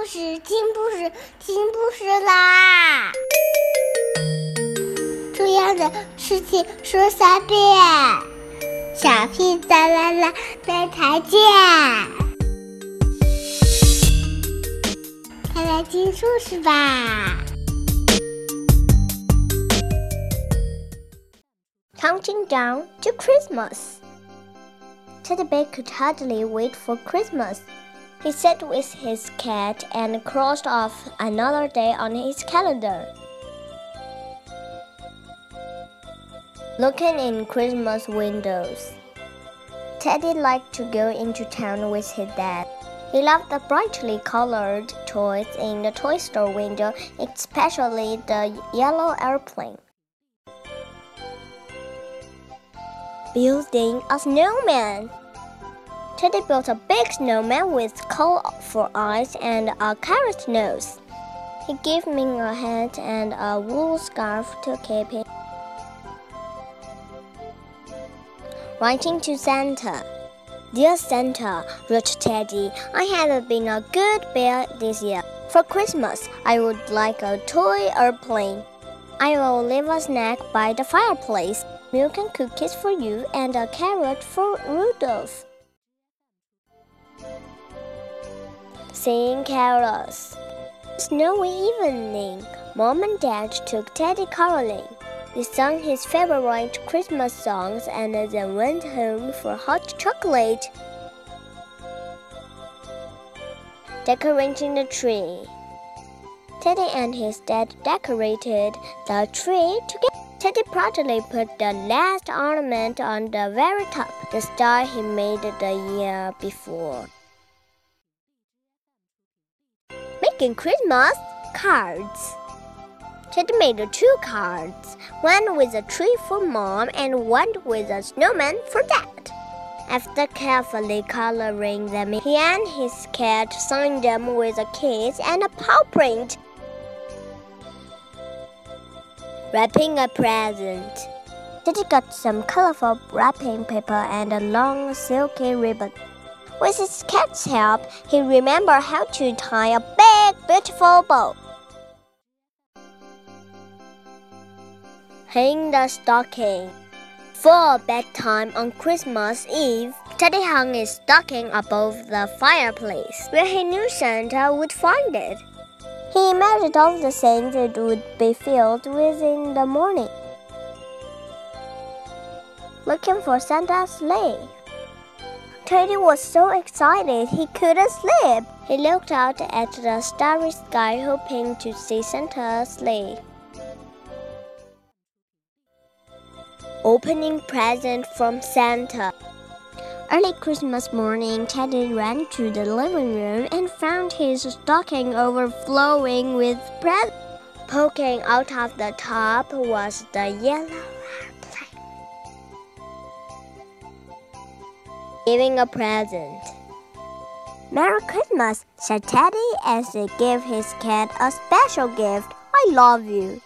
故事，听故事，听故事啦！重要的事情说三遍，小屁哒啦啦，明天见！快来听故事吧！Counting down to Christmas. Teddy Bear could hardly wait for Christmas. He sat with his cat and crossed off another day on his calendar. Looking in Christmas windows, Teddy liked to go into town with his dad. He loved the brightly colored toys in the toy store window, especially the yellow airplane. Building a snowman. Teddy built a big snowman with colorful eyes and a carrot nose. He gave me a hat and a wool scarf to keep him. Writing to Santa. Dear Santa, wrote Teddy, I have been a good bear this year. For Christmas, I would like a toy airplane. I will leave a snack by the fireplace, milk and cookies for you, and a carrot for Rudolph. Singing carols. Snowy evening, Mom and Dad took Teddy caroling. They sang his favorite Christmas songs and then went home for hot chocolate. Decorating the tree. Teddy and his dad decorated the tree together. Teddy proudly put the last ornament on the very top, the star he made the year before. Making Christmas cards. Teddy made two cards, one with a tree for mom and one with a snowman for dad. After carefully coloring them, he and his cat signed them with a kiss and a paw print. Wrapping a present. Teddy got some colorful wrapping paper and a long silky ribbon. With his cat's help, he remembered how to tie a big, beautiful bow. Hang the stocking. For bedtime on Christmas Eve, Teddy hung his stocking above the fireplace, where he knew Santa would find it. He imagined all the things it would be filled with in the morning. Looking for Santa's sleigh. Teddy was so excited he couldn't sleep. He looked out at the starry sky, hoping to see Santa's sleigh. Opening present from Santa. Early Christmas morning, Teddy ran to the living room and found his stocking overflowing with presents. Poking out of the top was the yellow giving a present. Merry Christmas, said Teddy as he gave his cat a special gift. I love you.